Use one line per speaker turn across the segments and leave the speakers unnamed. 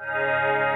Música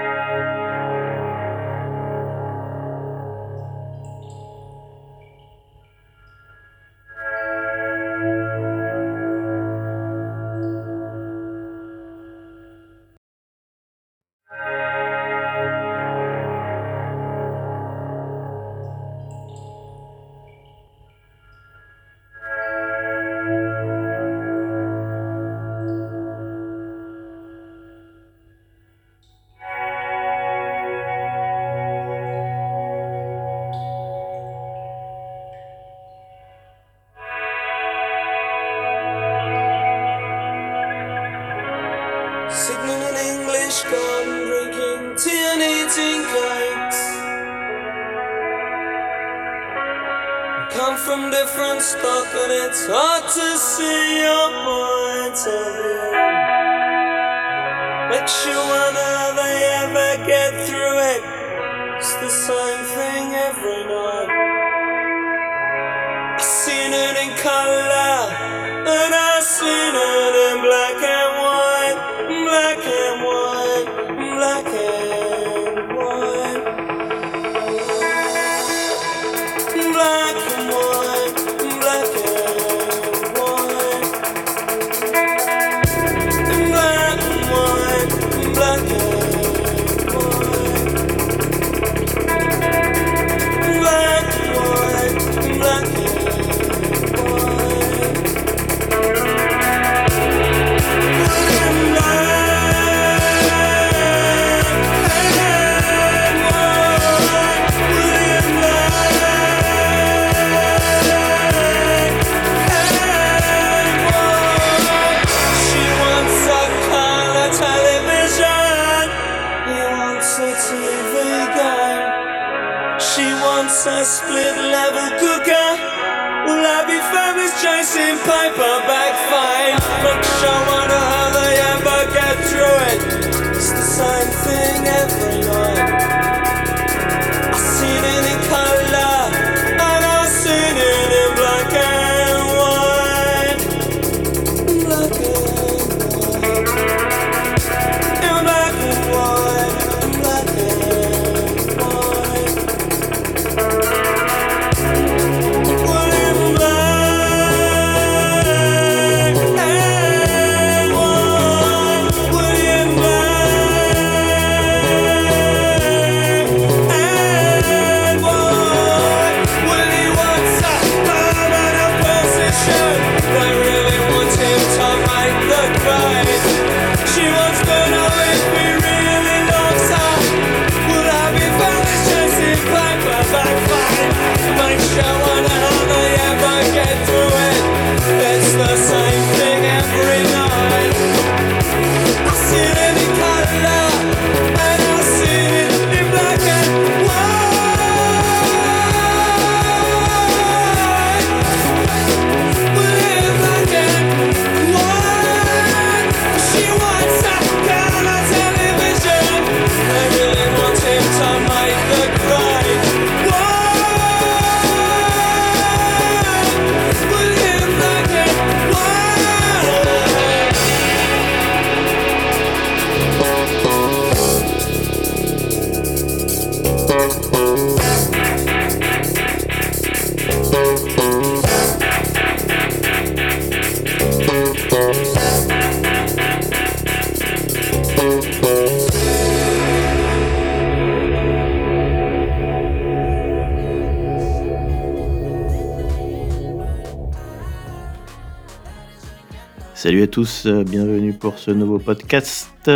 Salut à tous, euh, bienvenue pour ce nouveau podcast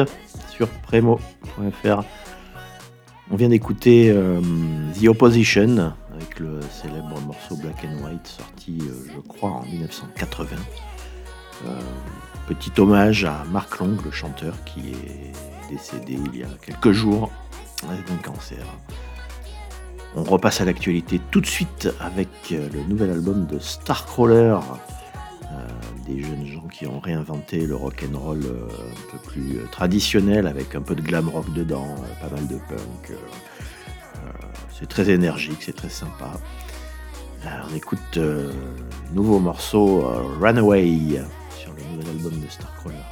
sur Premo.fr. On vient d'écouter euh, The Opposition avec le célèbre morceau Black and White sorti, euh, je crois, en 1980. petit hommage à Mark Long, le chanteur qui est décédé il y a quelques jours d'un cancer. On repasse à l'actualité tout de suite avec le nouvel album de Starcrawler des jeunes gens qui ont réinventé le rock and roll euh, un peu plus euh, traditionnel avec un peu de glam rock dedans, euh, pas mal de punk. c'est très énergique, c'est très sympa. on écoute nouveau morceau Runaway sur le nouvel album de Starcrawler.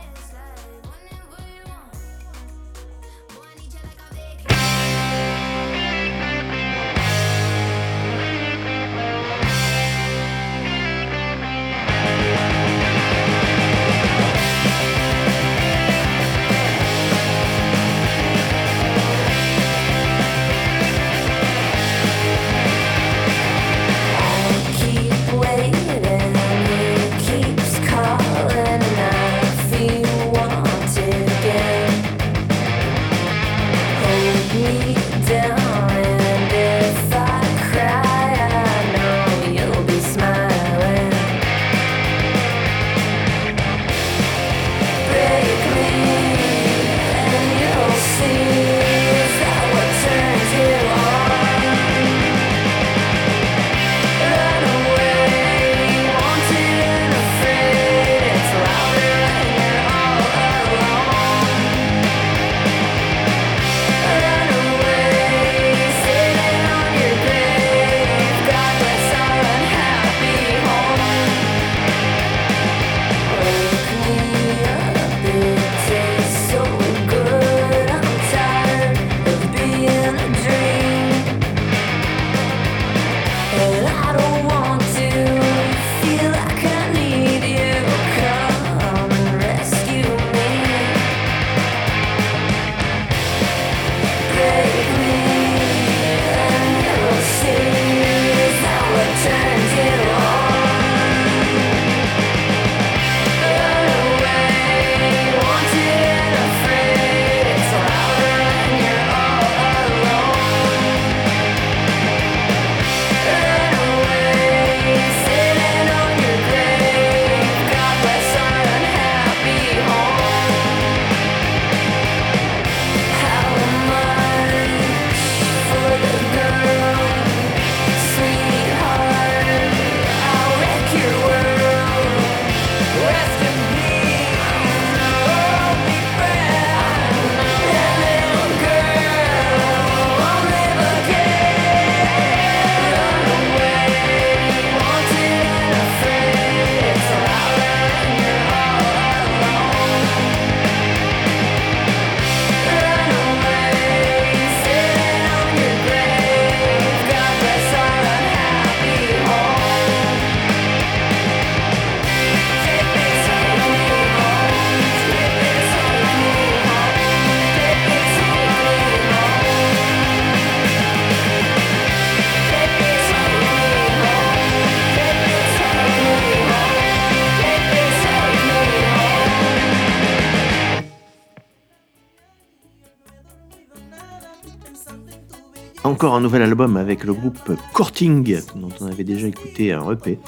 Encore un nouvel album avec le groupe Courting, dont on avait déjà écouté un EP.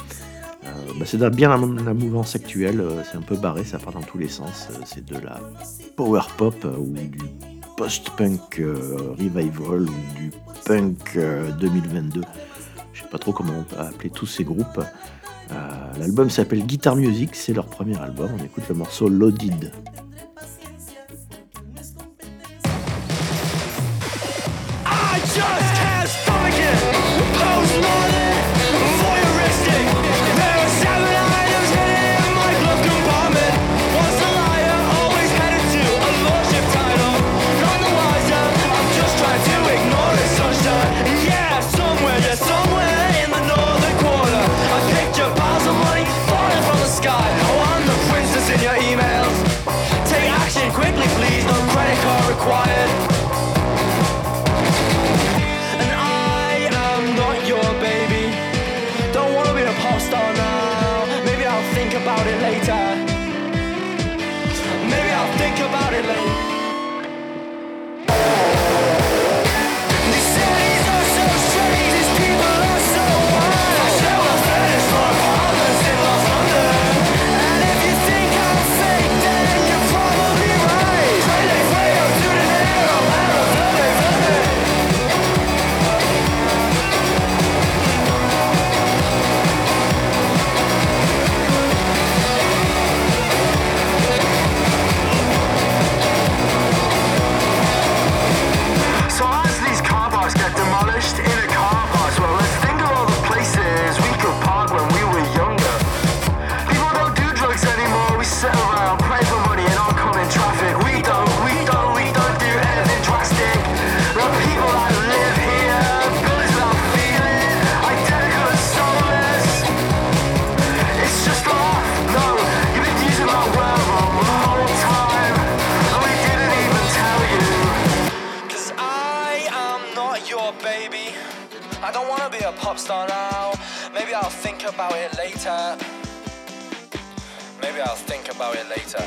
Euh, bah, c'est bien la, mouvance actuelle, euh, c'est un peu barré, ça part dans tous les sens. Euh, c'est de la power pop ou du post-punk revival ou du punk 2022. Je sais pas trop comment on peut appeler tous ces groupes. L'album s'appelle Guitar Music, c'est leur premier album. On écoute le morceau Loaded. now. Maybe I'll think about it later.
Maybe I'll think about it later.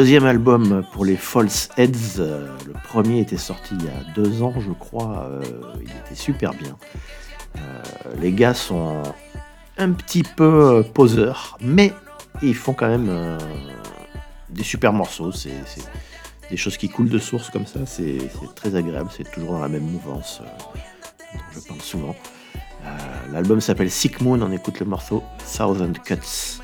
Deuxième album pour les False Heads. Euh, le premier était sorti il y a deux ans, je crois. Euh, il était super bien. Euh, les gars sont un petit peu poseurs, mais ils font quand même des super morceaux. C'est des choses qui coulent de source comme ça. C'est très agréable. C'est toujours dans la même mouvance je parle souvent. L'album s'appelle Sick Moon. On écoute le morceau Thousand Cuts.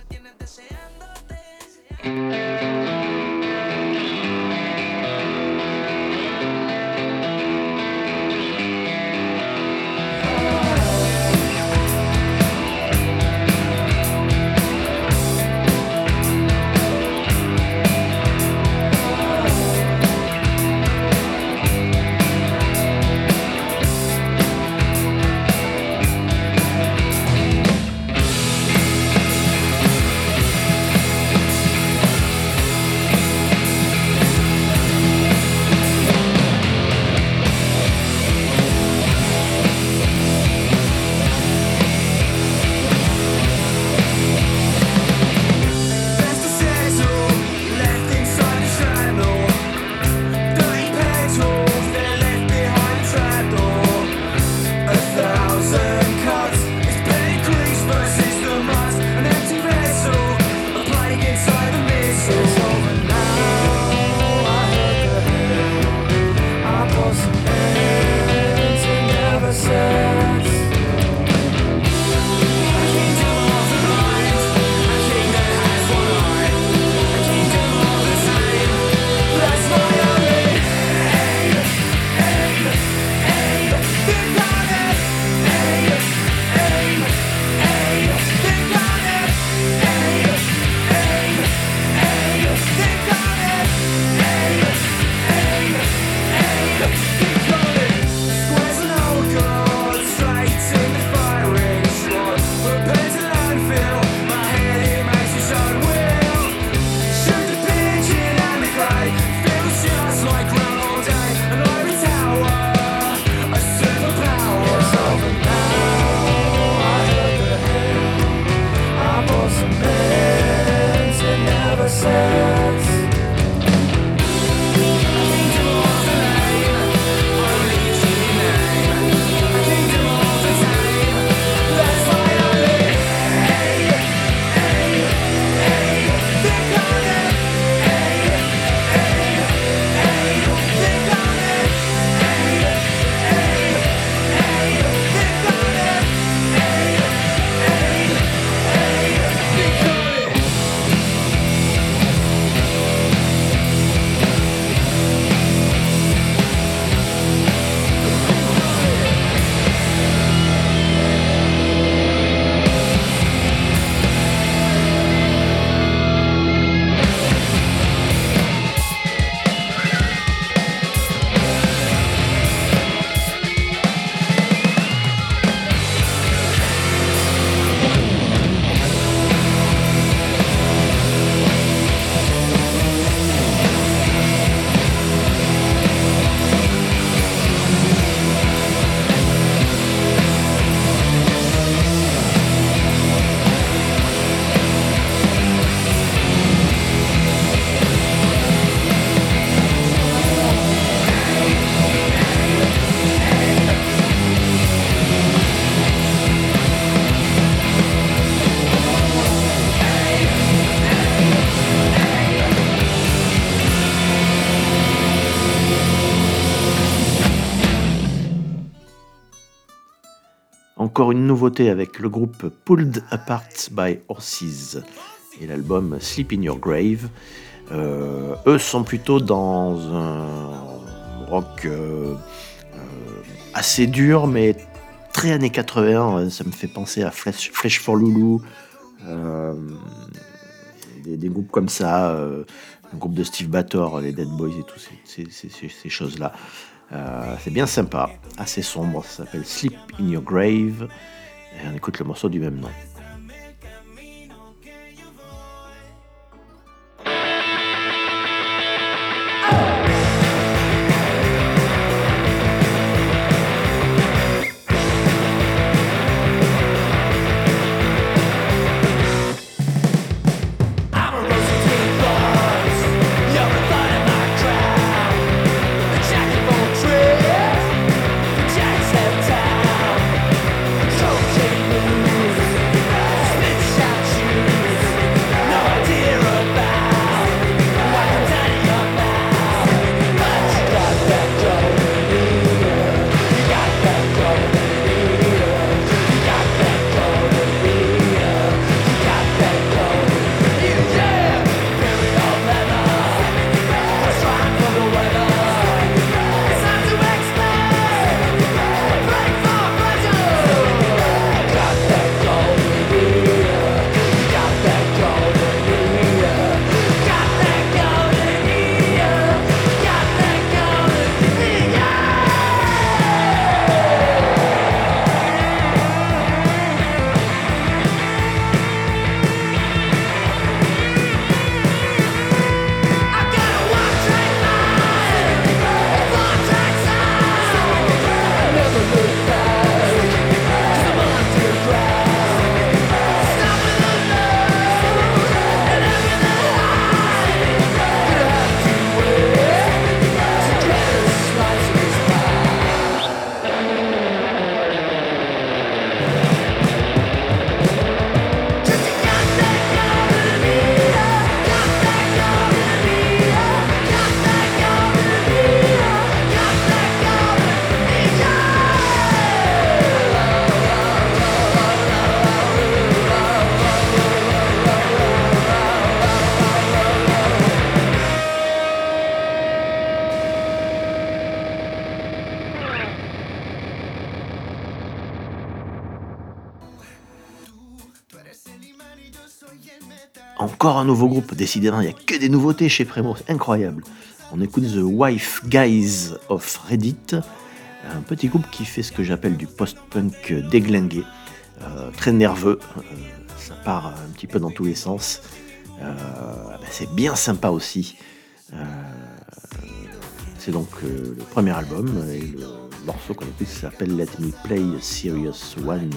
Une nouveauté avec le groupe Pulled Apart by Horses et l'album Sleep in Your Grave. Euh, eux sont plutôt dans un rock euh, euh, assez dur, mais très années 80. Ça me fait penser à Fresh, for Lulu, des, groupes comme ça, un groupe de Steve Bator, les Dead Boys et tout ces, ces choses-là. C'est bien sympa, assez sombre, ça s'appelle Sleep in Your Grave, et on écoute le morceau du même nom. Nouveau groupe, décidément, il n'y a que des nouveautés chez Primo, incroyable. On écoute The Wife Guys of Reddit, un petit groupe qui fait ce que j'appelle du post-punk déglingué, euh, très nerveux, euh, ça part un petit peu dans tous les sens. Euh, ben, c'est bien sympa aussi. c'est donc le premier album et le morceau qu'on écoute s'appelle Let Me Play Serious One.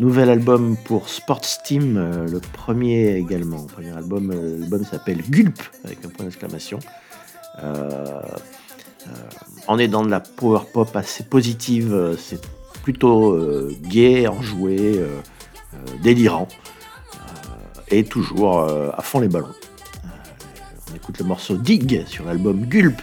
Nouvel album pour Sports Team, euh, le premier également. Le premier album, euh, l'album s'appelle Gulp, avec un point d'exclamation. on est dans de la power pop assez positive, c'est plutôt gai, enjoué, délirant, et toujours à fond les ballons. on écoute le morceau Dig sur l'album Gulp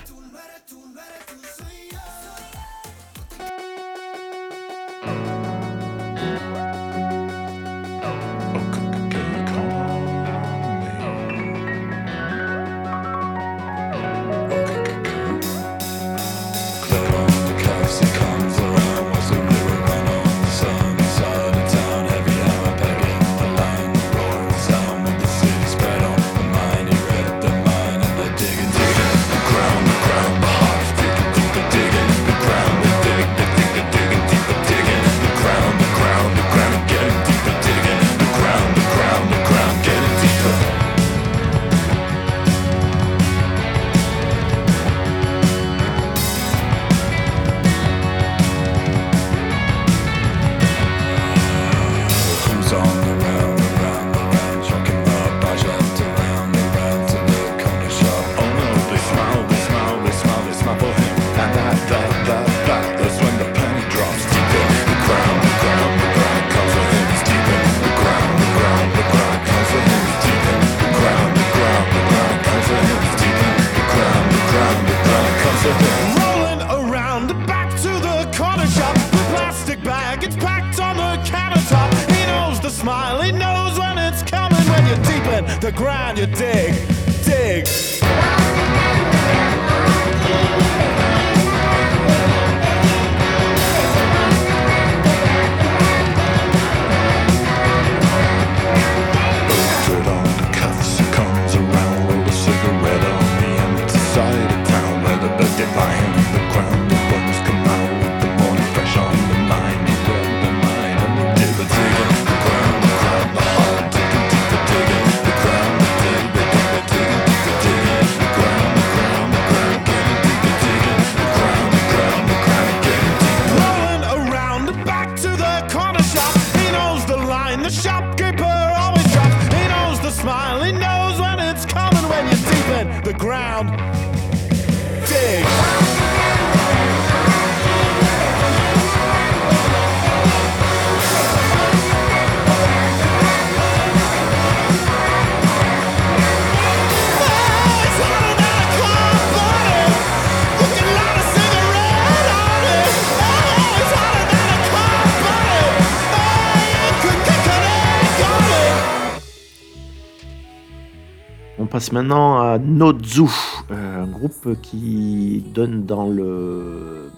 maintenant à Nozu, euh, un groupe qui donne dans le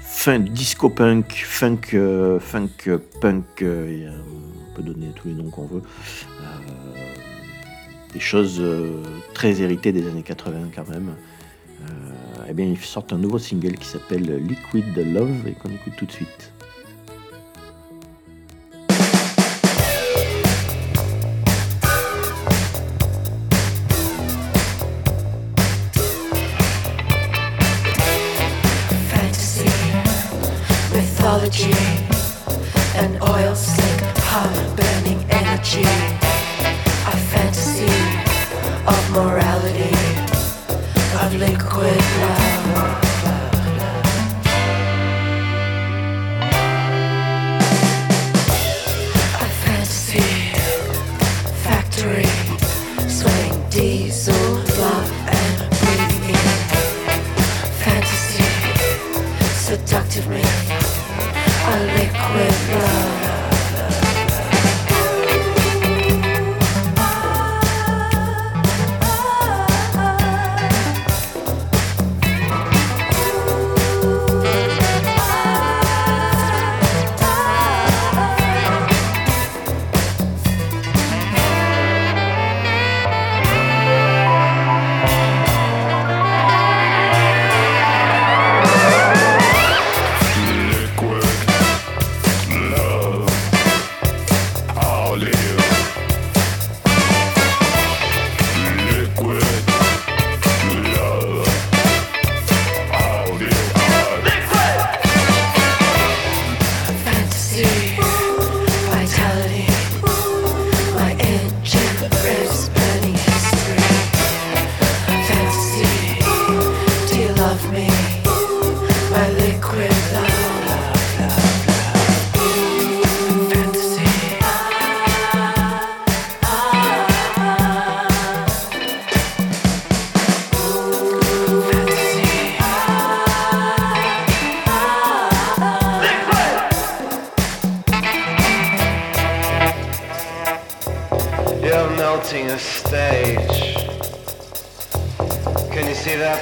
funk, disco punk, funk, euh, funk punk, euh, on peut donner tous les noms qu'on veut. des choses très héritées des années 80 quand même. eh bien, ils sortent un nouveau single qui s'appelle Liquid Love et qu'on écoute tout de suite.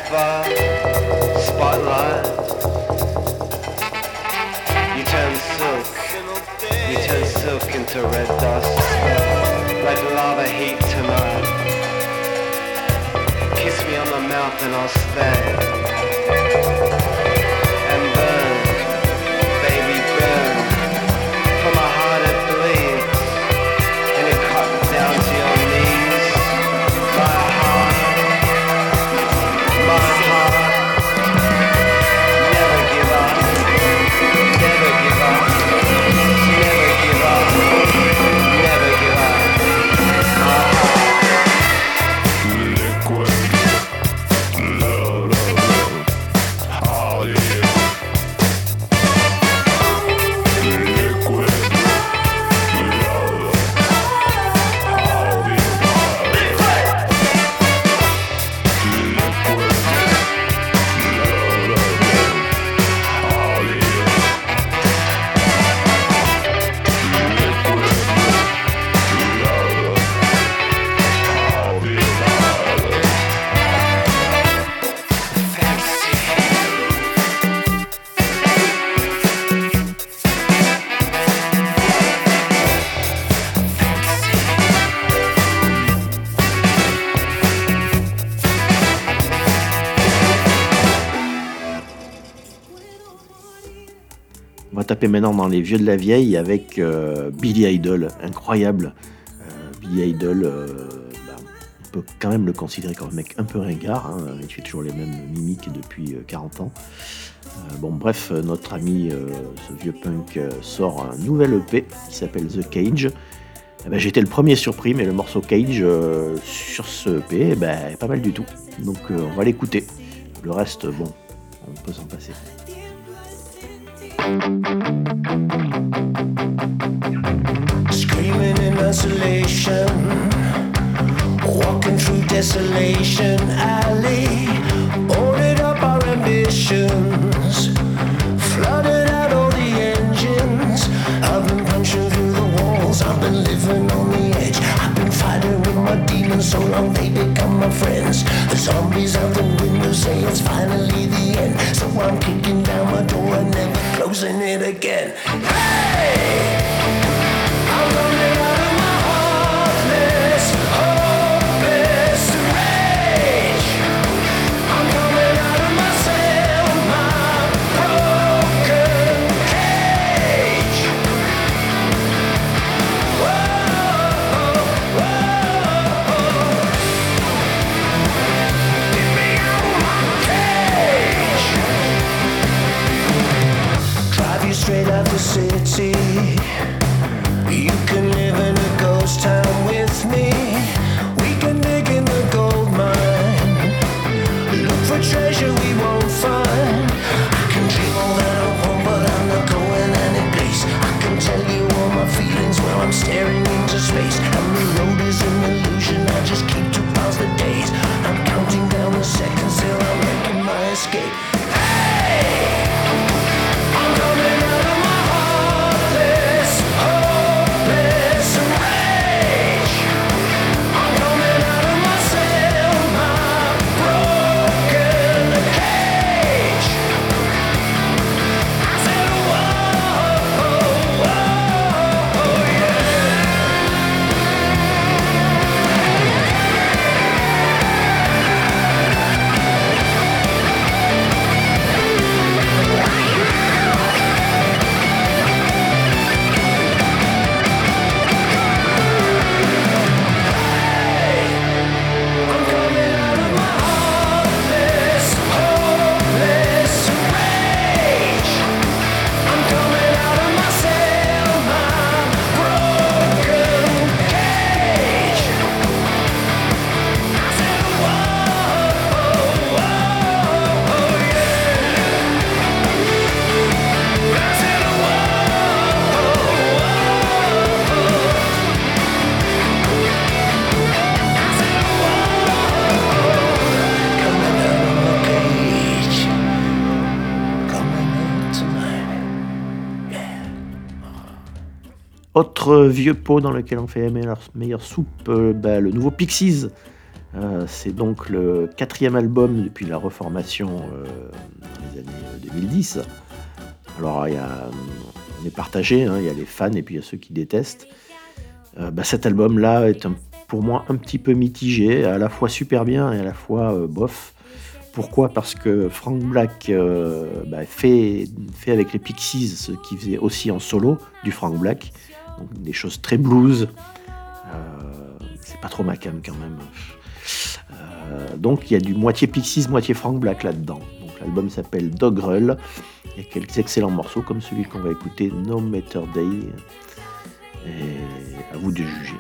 Sapphire Spotlight. You turn silk You turn silk into red dust. Like lava heat tonight. Kiss me on the mouth and I'll stay
maintenant dans les vieux de la vieille avec euh, Billy Idol, incroyable. Euh, Billy Idol, euh, bah, on peut quand même le considérer comme un mec un peu ringard, hein. il fait toujours les mêmes mimiques depuis 40 ans. bon, bref, notre ami, ce vieux punk, sort un nouvel EP qui s'appelle The Cage. Eh ben, J'étais le premier surpris, mais le morceau Cage sur ce EP, eh ben, pas mal du tout. Donc on va l'écouter. Le reste, bon, on peut s'en passer.
Screaming in isolation, walking through desolation alley, ordered up our ambitions, so long they become my friends. The zombies out the window say it's finally the end, so I'm kicking down my door and never closing it again. Hey!
escape. Vieux pot dans lequel on fait meilleure, meilleure soupe, euh, bah, le nouveau Pixies. Euh, c'est donc le quatrième album depuis la reformation euh, dans les années 2010. Alors y a, on est partagé, hein, il y a les fans et puis il y a ceux qui détestent. Bah, cet album-là est pour moi un petit peu mitigé, à la fois super bien et à la fois bof. Pourquoi? Parce que Frank Black bah, fait, fait avec les Pixies ce qu'il faisait aussi en solo du Frank Black, des choses très blues. Euh, c'est pas trop ma cam quand même. Euh, donc il y a du moitié Pixies, moitié Frank Black là-dedans. L'album s'appelle Doggerel. Il y a quelques excellents morceaux comme celui qu'on va écouter, No Matter Day. Et à vous de juger.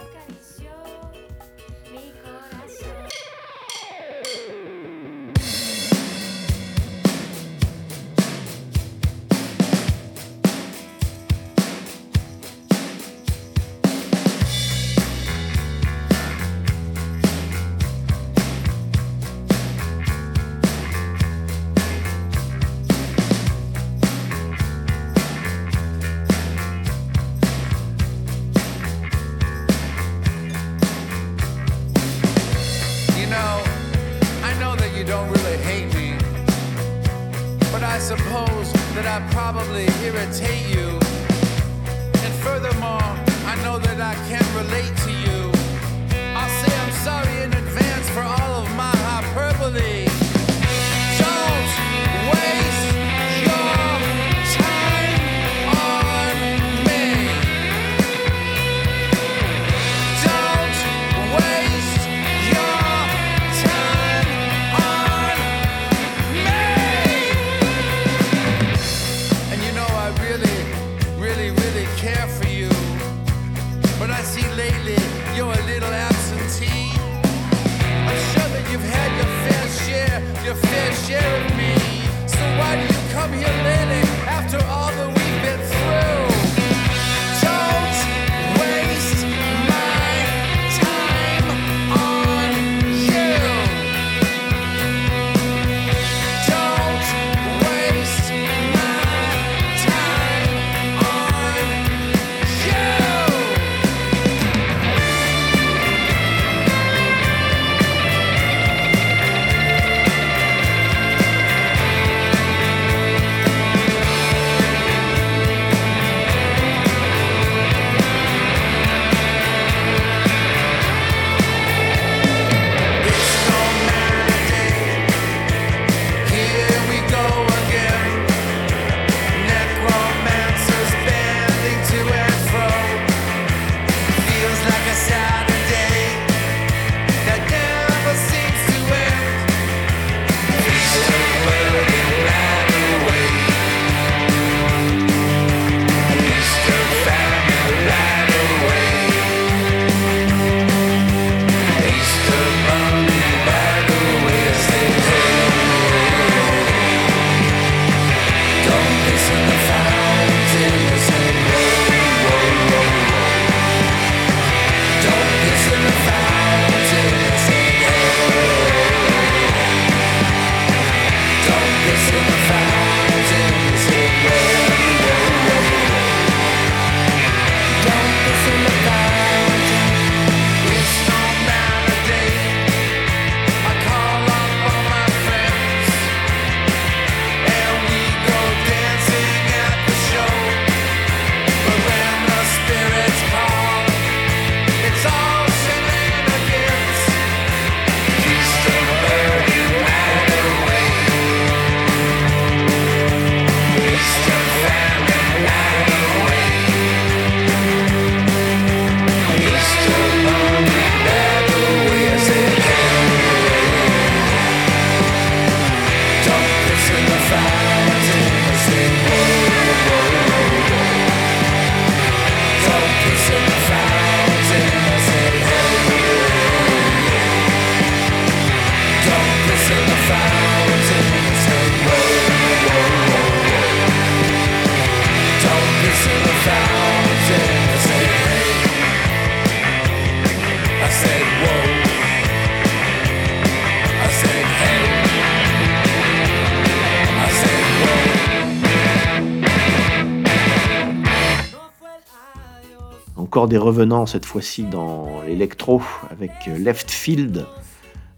Encore des revenants cette fois-ci dans l'électro avec Left Field,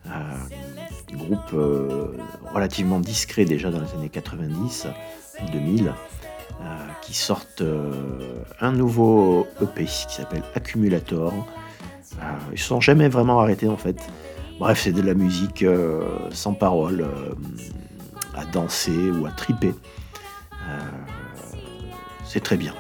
euh, groupe euh, relativement discret déjà dans les années 90, 2000, euh, qui sortent un nouveau EP qui s'appelle Accumulator. ils se sont jamais vraiment arrêtés en fait. Bref, c'est de la musique sans parole, à danser ou à triper. c'est très bien.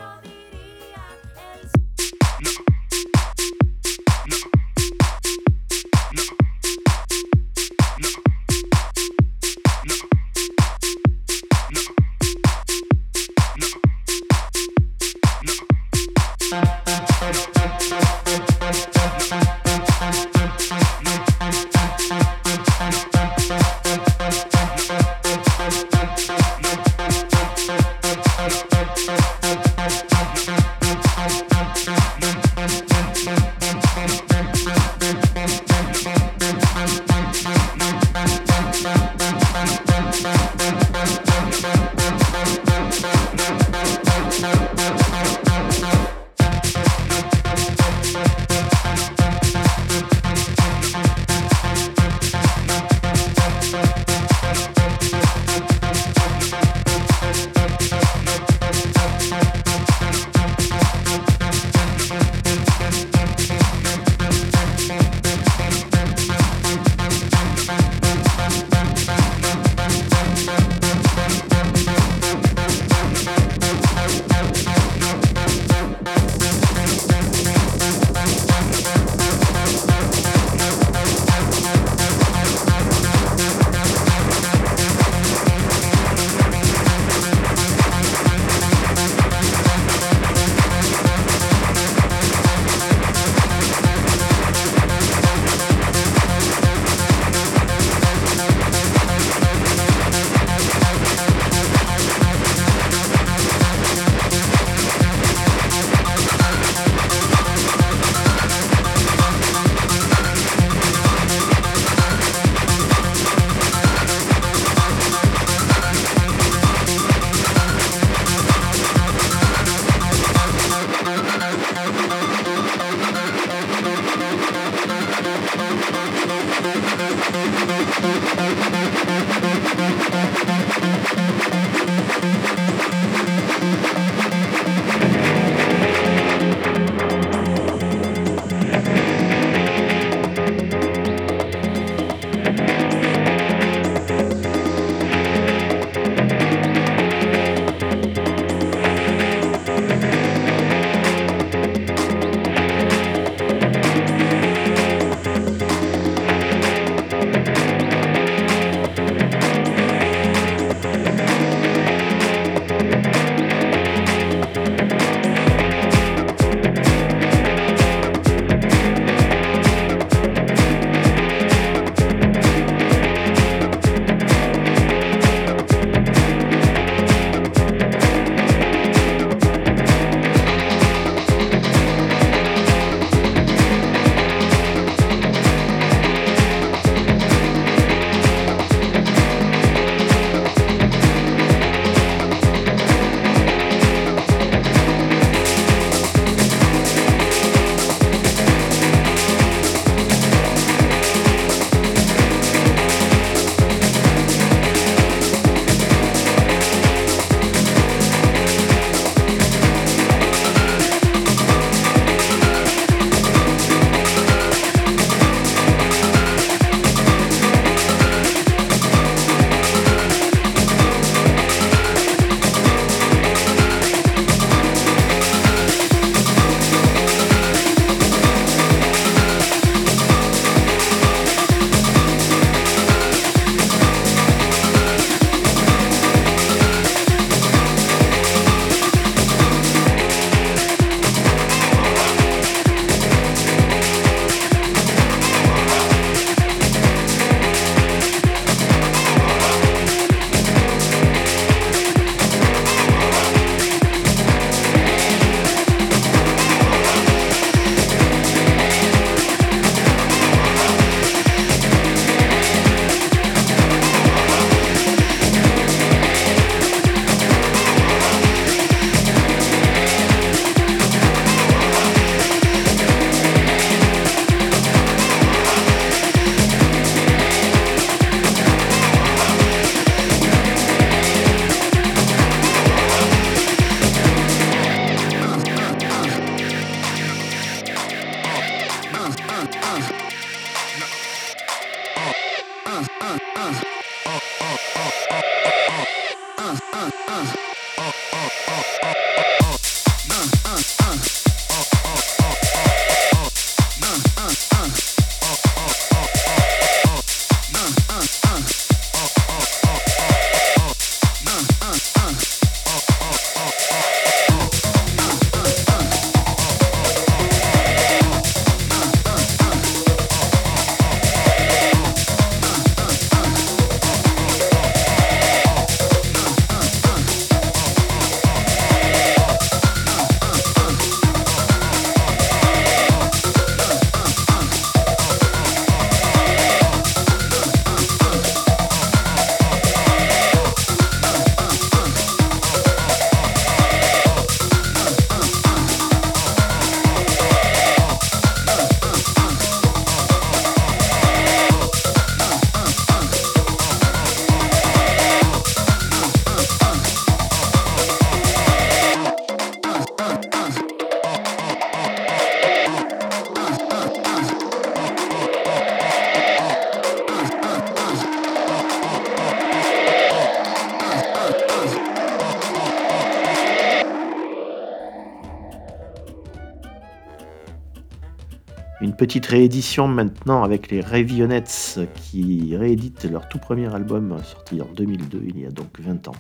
Petite réédition maintenant avec les Ravionettes qui rééditent leur tout premier album sorti en 2002, il y a donc 20 ans.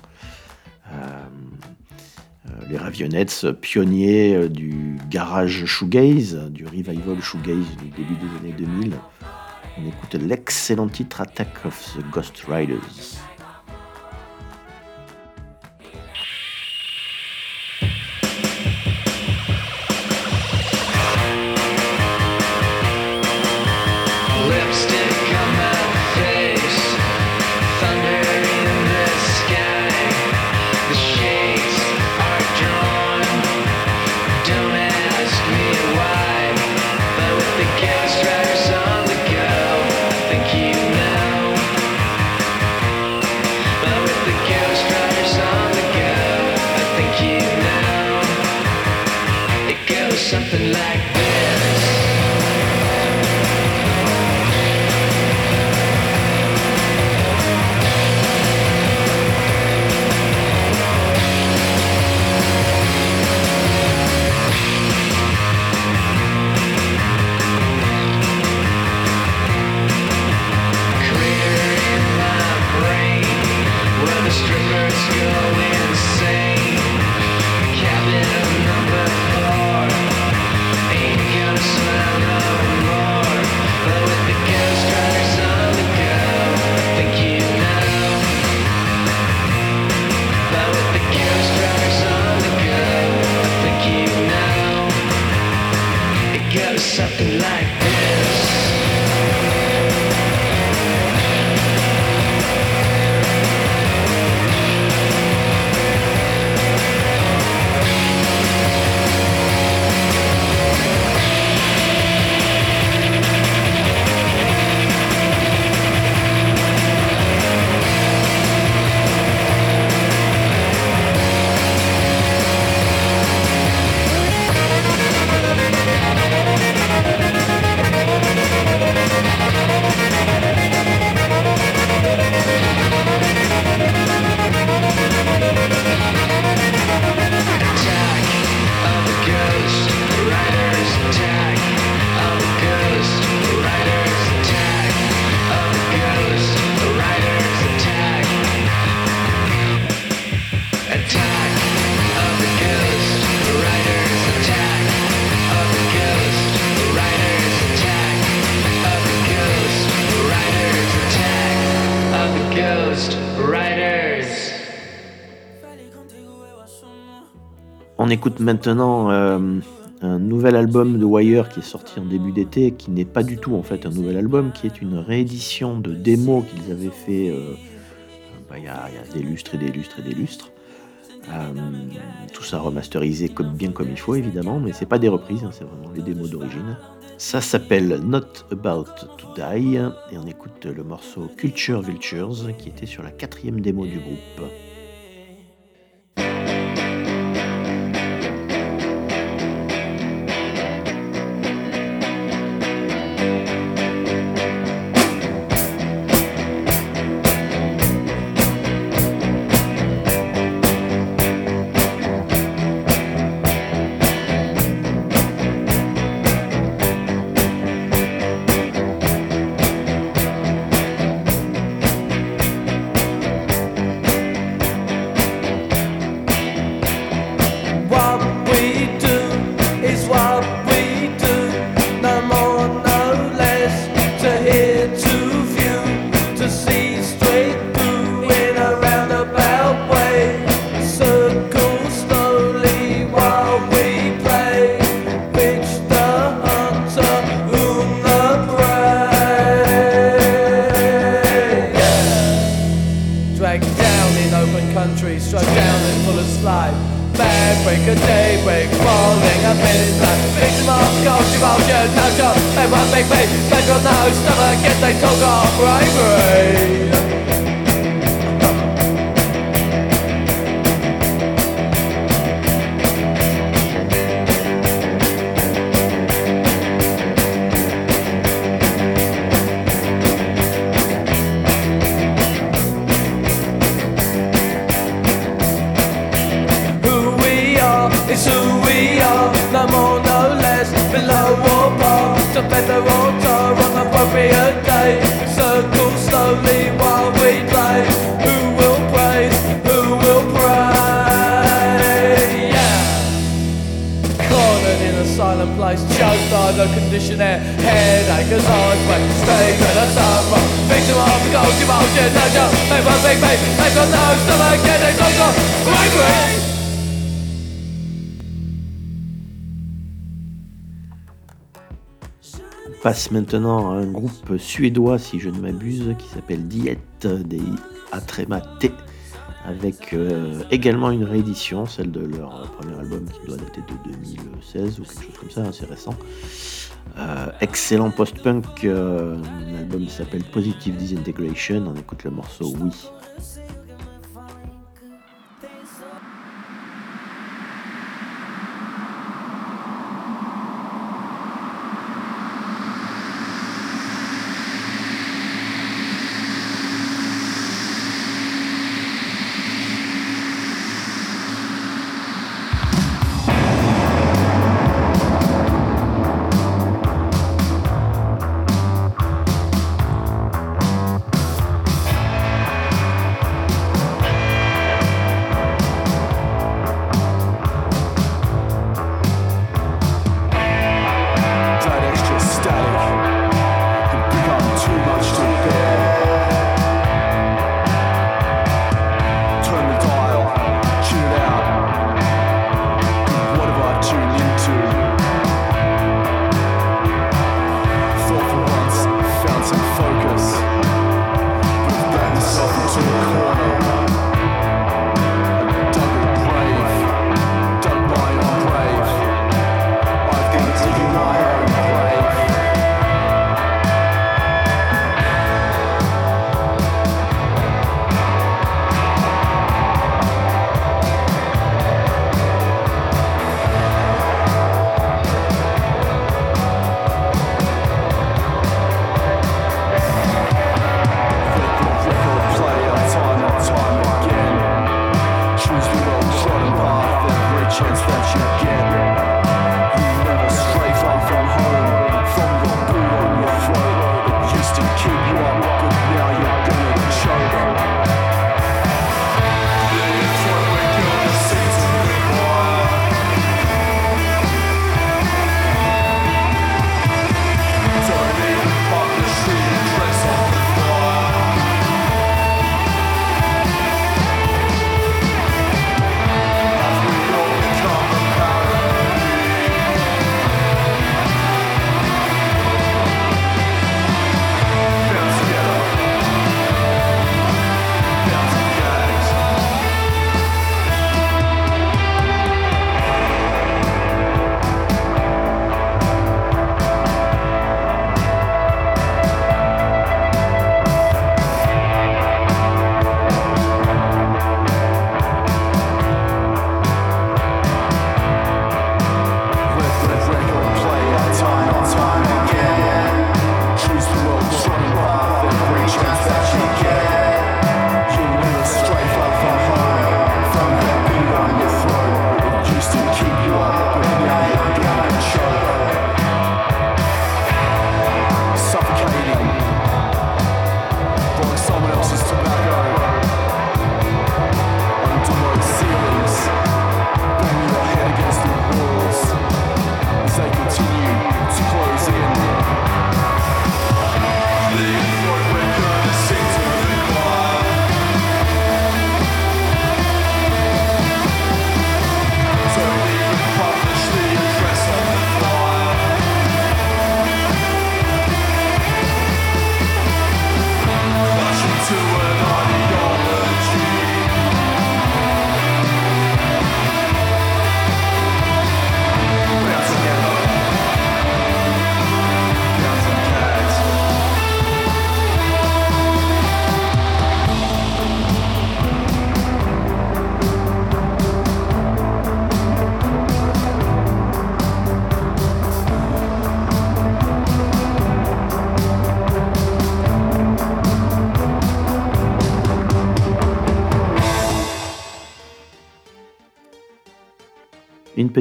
Euh, euh, les Ravionettes, pionniers euh, du garage shoegaze, du revival shoegaze du début des années 2000. On écoute l'excellent titre Attack of the Ghost Riders. Écoute maintenant euh, un nouvel album de Wire qui est sorti en début d'été, qui n'est pas du tout en fait un nouvel album, qui est une réédition de démos qu'ils avaient fait euh, bah, il y, a des lustres et des lustres et des lustres. Euh, tout ça remasterisé bien comme il faut évidemment, mais c'est pas des reprises, hein, c'est vraiment les démos d'origine. Ça s'appelle Not About to Die et on écoute le morceau Culture Vultures qui était sur la quatrième démo du groupe.
Passe maintenant à un groupe suédois, si je ne m'abuse, qui s'appelle Diet, des Atrema T, avec euh, également une réédition, celle de leur premier album qui doit dater de 2016 ou quelque chose comme ça, assez récent. Euh, excellent post-punk, euh, l'album s'appelle Positive Disintegration, on écoute le morceau Oui.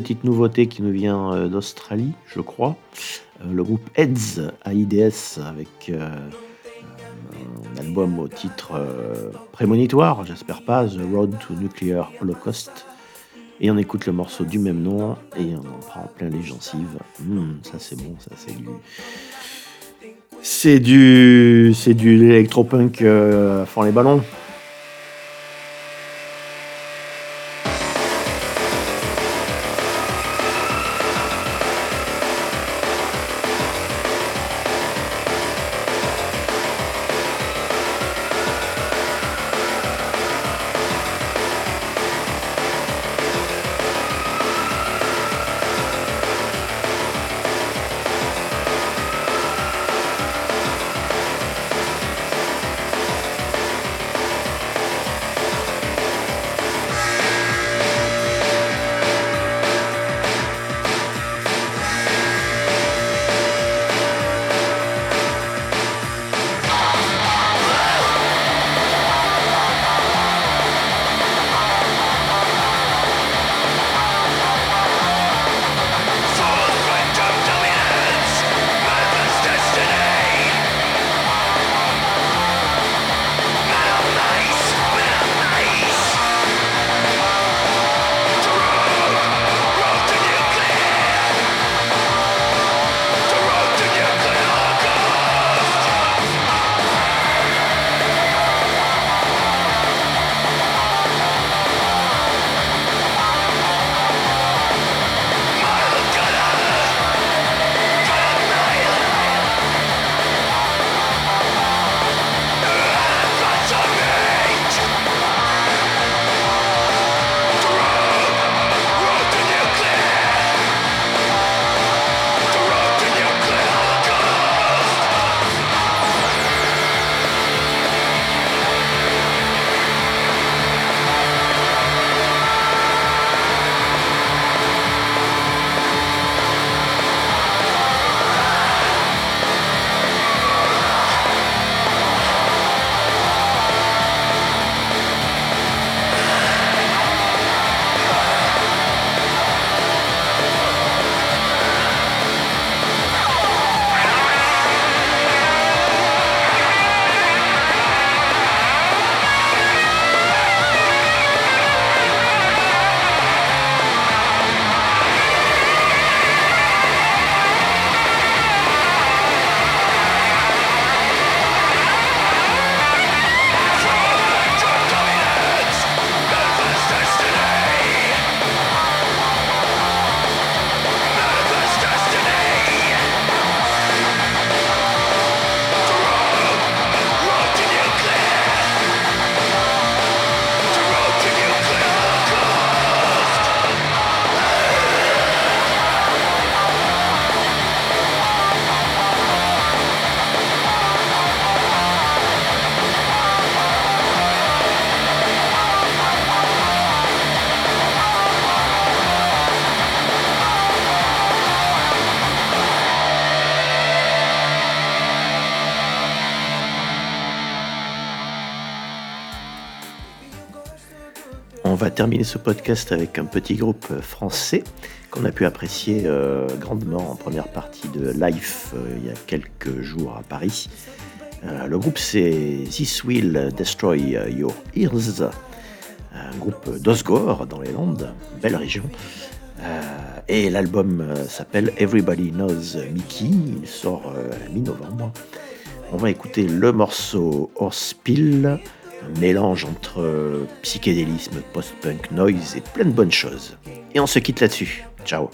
Petite nouveauté qui nous vient euh, d'Australie, je crois. Euh, le groupe Heads AIDS avec euh, un album au titre prémonitoire, j'espère pas, The Road to Nuclear Holocaust. Et on écoute le morceau du même nom et on en prend plein les gencives. Hum, ça c'est bon, ça c'est du. C'est du. C'est du électropunk euh, fond les ballons. Terminer ce podcast avec un petit groupe euh, français qu'on a pu apprécier euh, grandement en première partie de Life euh, il y a quelques jours à Paris. Le groupe c'est This Will Destroy Your Ears, un groupe d'Osgore dans les Landes, belle région. Et l'album s'appelle Everybody Knows Mickey, il sort à mi-novembre. On va écouter le morceau Horsepill, un mélange entre euh, psychédélisme, post-punk, noise et plein de bonnes choses. Et on se quitte là-dessus. Ciao